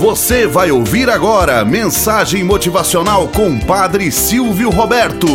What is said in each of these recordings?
Você vai ouvir agora mensagem motivacional com Padre Silvio Roberto.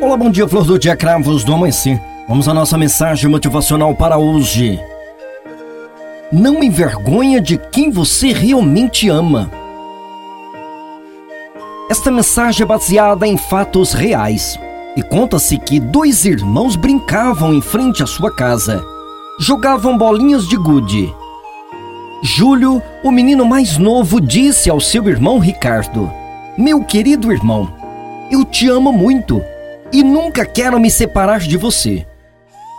Olá, bom dia, flor do dia, cravos do amanhecer. Vamos à nossa mensagem motivacional para hoje. Não envergonha de quem você realmente ama. Esta mensagem é baseada em fatos reais. E conta-se que dois irmãos brincavam em frente à sua casa. Jogavam bolinhas de gude. Júlio, o menino mais novo, disse ao seu irmão Ricardo: Meu querido irmão, eu te amo muito e nunca quero me separar de você.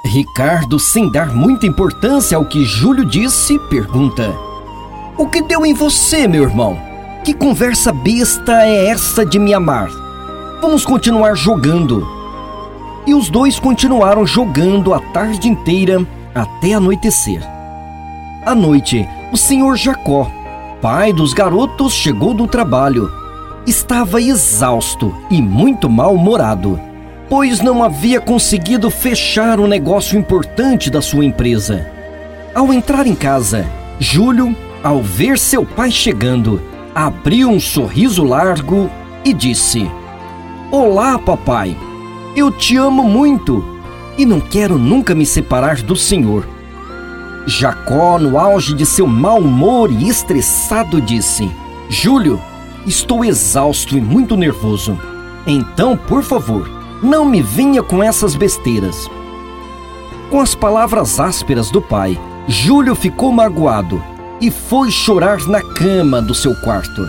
Ricardo, sem dar muita importância ao que Júlio disse, pergunta: O que deu em você, meu irmão? Que conversa besta é essa de me amar? Vamos continuar jogando. E os dois continuaram jogando a tarde inteira até anoitecer. À noite, o senhor Jacó, pai dos garotos, chegou do trabalho. Estava exausto e muito mal-humorado, pois não havia conseguido fechar um negócio importante da sua empresa. Ao entrar em casa, Júlio, ao ver seu pai chegando, abriu um sorriso largo e disse: Olá, papai. Eu te amo muito e não quero nunca me separar do Senhor. Jacó, no auge de seu mau humor e estressado, disse: Júlio, estou exausto e muito nervoso. Então, por favor, não me venha com essas besteiras. Com as palavras ásperas do pai, Júlio ficou magoado e foi chorar na cama do seu quarto.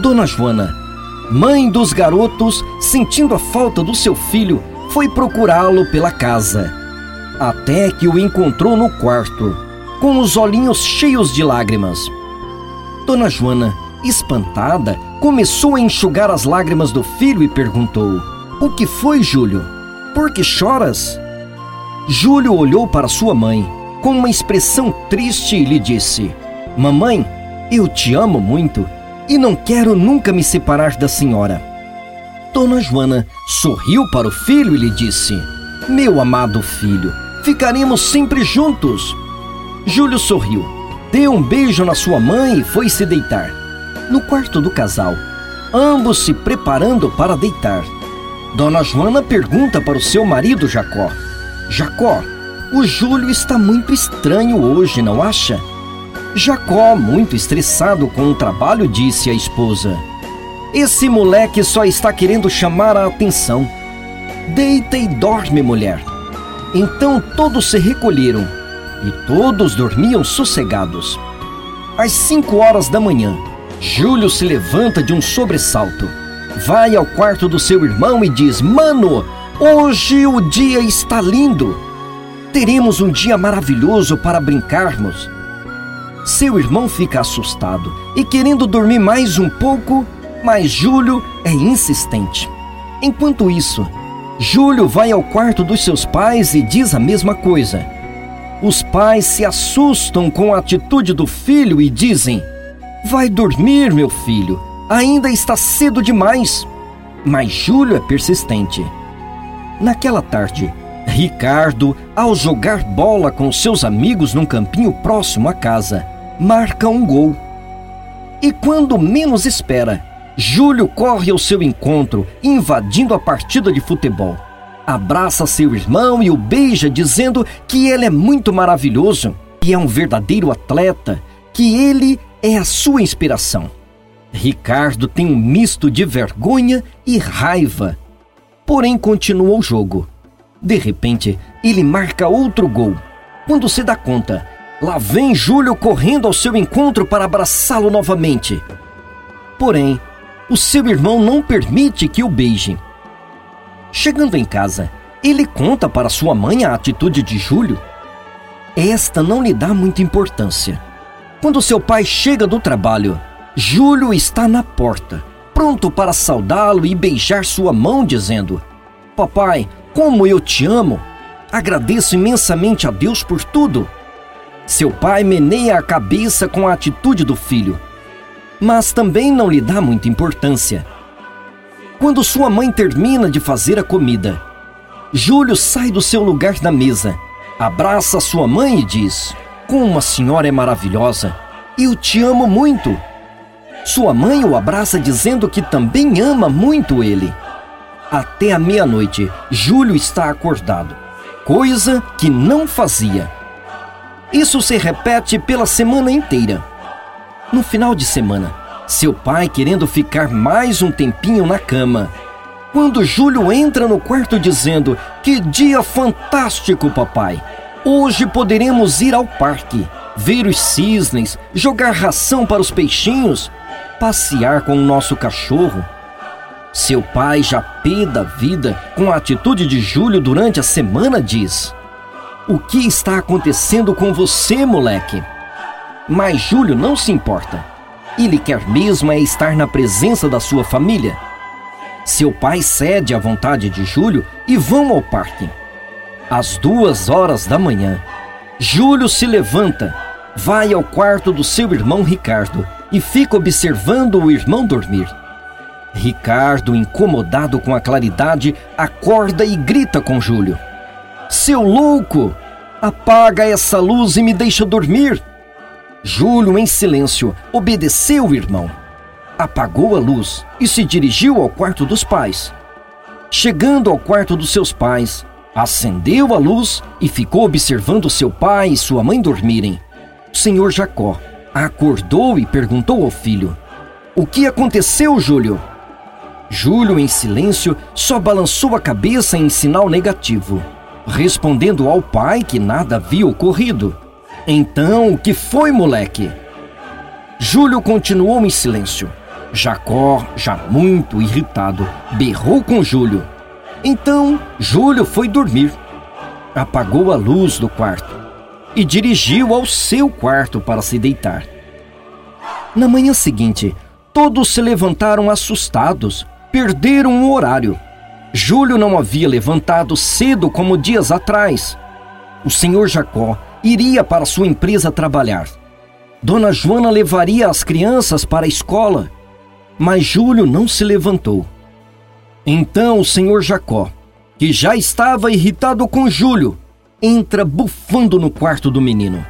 Dona Joana mãe dos garotos, sentindo a falta do seu filho, foi procurá-lo pela casa. Até que o encontrou no quarto, com os olhinhos cheios de lágrimas. Dona Joana, espantada, começou a enxugar as lágrimas do filho e perguntou: O que foi, Júlio? Por que choras? Júlio olhou para sua mãe com uma expressão triste e lhe disse: Mamãe, eu te amo muito e não quero nunca me separar da senhora. Dona Joana sorriu para o filho e lhe disse: Meu amado filho, ficaremos sempre juntos. Júlio sorriu, deu um beijo na sua mãe e foi se deitar. No quarto do casal, ambos se preparando para deitar. Dona Joana pergunta para o seu marido Jacó: Jacó, o Júlio está muito estranho hoje, não acha? Jacó, muito estressado com o trabalho, disse à esposa: Esse moleque só está querendo chamar a atenção. Deita e dorme, mulher. Então todos se recolheram e todos dormiam sossegados. Às cinco horas da manhã, Júlio se levanta de um sobressalto, vai ao quarto do seu irmão e diz: Mano, hoje o dia está lindo. Teremos um dia maravilhoso para brincarmos. Seu irmão fica assustado e querendo dormir mais um pouco, mas Júlio é insistente. Enquanto isso, Júlio vai ao quarto dos seus pais e diz a mesma coisa. Os pais se assustam com a atitude do filho e dizem: Vai dormir, meu filho, ainda está cedo demais. Mas Júlio é persistente. Naquela tarde, Ricardo, ao jogar bola com seus amigos num campinho próximo à casa, marca um gol. E quando menos espera, Júlio corre ao seu encontro, invadindo a partida de futebol. Abraça seu irmão e o beija, dizendo que ele é muito maravilhoso e é um verdadeiro atleta, que ele é a sua inspiração. Ricardo tem um misto de vergonha e raiva, porém continua o jogo. De repente, ele marca outro gol. Quando se dá conta, Lá vem Júlio correndo ao seu encontro para abraçá-lo novamente. Porém, o seu irmão não permite que o beije. Chegando em casa, ele conta para sua mãe a atitude de Júlio. Esta não lhe dá muita importância. Quando seu pai chega do trabalho, Júlio está na porta, pronto para saudá-lo e beijar sua mão, dizendo: Papai, como eu te amo! Agradeço imensamente a Deus por tudo. Seu pai meneia a cabeça com a atitude do filho, mas também não lhe dá muita importância. Quando sua mãe termina de fazer a comida, Júlio sai do seu lugar na mesa, abraça sua mãe e diz: Como a senhora é maravilhosa! Eu te amo muito! Sua mãe o abraça dizendo que também ama muito ele. Até a meia-noite, Júlio está acordado, coisa que não fazia. Isso se repete pela semana inteira. No final de semana, seu pai querendo ficar mais um tempinho na cama. Quando Júlio entra no quarto dizendo: Que dia fantástico, papai! Hoje poderemos ir ao parque, ver os cisnes, jogar ração para os peixinhos, passear com o nosso cachorro. Seu pai, já pé da vida, com a atitude de Júlio durante a semana, diz: O que está acontecendo com você, moleque? Mas Júlio não se importa. Ele quer mesmo é estar na presença da sua família. Seu pai cede à vontade de Júlio e vão ao parque. Às duas horas da manhã, Júlio se levanta, vai ao quarto do seu irmão Ricardo e fica observando o irmão dormir. Ricardo, incomodado com a claridade, acorda e grita com Júlio: Seu louco! Apaga essa luz e me deixa dormir! Júlio, em silêncio, obedeceu o irmão. Apagou a luz e se dirigiu ao quarto dos pais. Chegando ao quarto dos seus pais, acendeu a luz e ficou observando seu pai e sua mãe dormirem. O senhor Jacó acordou e perguntou ao filho: O que aconteceu, Júlio? Júlio, em silêncio, só balançou a cabeça em sinal negativo, respondendo ao pai que nada havia ocorrido. Então, o que foi, moleque? Júlio continuou em silêncio. Jacó, já muito irritado, berrou com Júlio. Então, Júlio foi dormir. Apagou a luz do quarto e dirigiu ao seu quarto para se deitar. Na manhã seguinte, todos se levantaram assustados, perderam o horário. Júlio não havia levantado cedo como dias atrás. O senhor Jacó iria para sua empresa trabalhar. Dona Joana levaria as crianças para a escola, mas Júlio não se levantou. Então o senhor Jacó, que já estava irritado com Júlio, entra bufando no quarto do menino.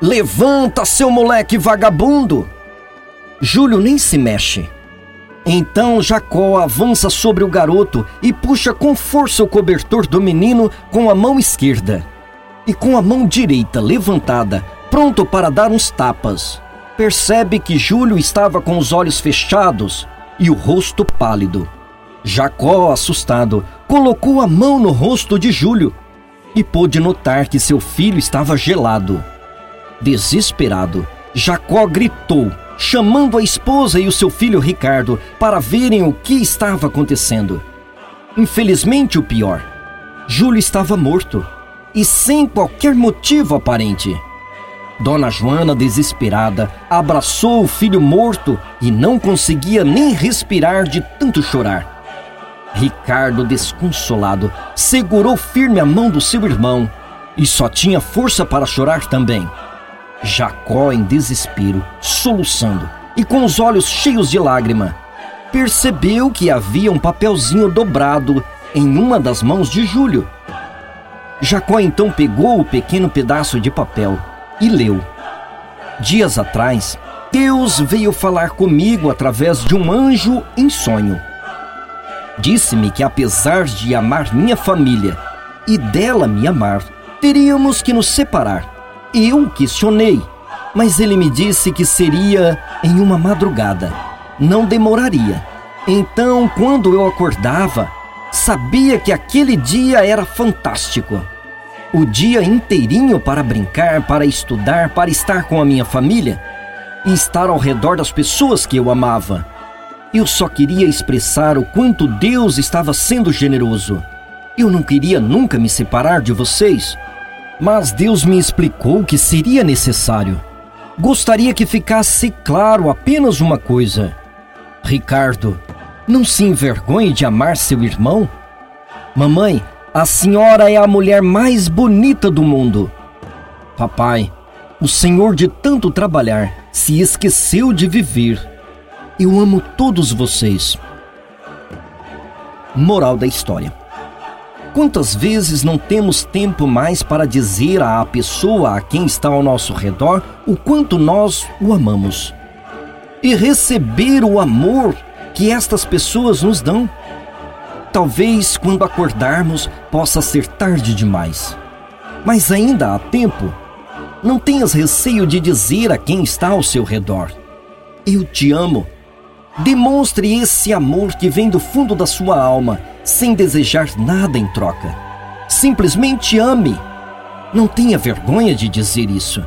Levanta, seu moleque vagabundo! Júlio nem se mexe. Então Jacó avança sobre o garoto e puxa com força o cobertor do menino com a mão esquerda. E com a mão direita levantada, pronto para dar uns tapas, percebe que Júlio estava com os olhos fechados e o rosto pálido. Jacó, assustado, colocou a mão no rosto de Júlio e pôde notar que seu filho estava gelado. Desesperado, Jacó gritou chamando a esposa e o seu filho Ricardo para verem o que estava acontecendo. Infelizmente, o pior: Júlio estava morto e sem qualquer motivo aparente. Dona Joana, desesperada, abraçou o filho morto e não conseguia nem respirar de tanto chorar. Ricardo, desconsolado, segurou firme a mão do seu irmão e só tinha força para chorar também. Jacó, em desespero, soluçando e com os olhos cheios de lágrima, percebeu que havia um papelzinho dobrado em uma das mãos de Júlio. Jacó então pegou o pequeno pedaço de papel e leu. Dias atrás, Deus veio falar comigo através de um anjo em sonho. Disse-me que apesar de amar minha família e dela me amar, teríamos que nos separar. Eu questionei, mas ele me disse que seria em uma madrugada. Não demoraria. Então, quando eu acordava, sabia que aquele dia era fantástico. O dia inteirinho para brincar, para estudar, para estar com a minha família e estar ao redor das pessoas que eu amava. Eu só queria expressar o quanto Deus estava sendo generoso. Eu não queria nunca me separar de vocês. Mas Deus me explicou que seria necessário. Gostaria que ficasse claro apenas uma coisa. Ricardo, não se envergonhe de amar seu irmão? Mamãe, a senhora é a mulher mais bonita do mundo. Papai, o senhor de tanto trabalhar se esqueceu de viver. Eu amo todos vocês. Moral da história. Quantas vezes não temos tempo mais para dizer à pessoa a quem está ao nosso redor o quanto nós o amamos? E receber o amor que estas pessoas nos dão? Talvez quando acordarmos possa ser tarde demais. Mas ainda há tempo. Não tenhas receio de dizer a quem está ao seu redor: Eu te amo. Demonstre esse amor que vem do fundo da sua alma sem desejar nada em troca. Simplesmente ame. Não tenha vergonha de dizer isso.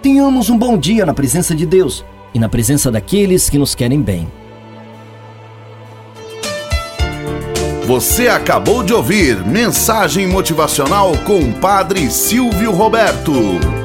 Tenhamos um bom dia na presença de Deus e na presença daqueles que nos querem bem. Você acabou de ouvir Mensagem Motivacional com o Padre Silvio Roberto.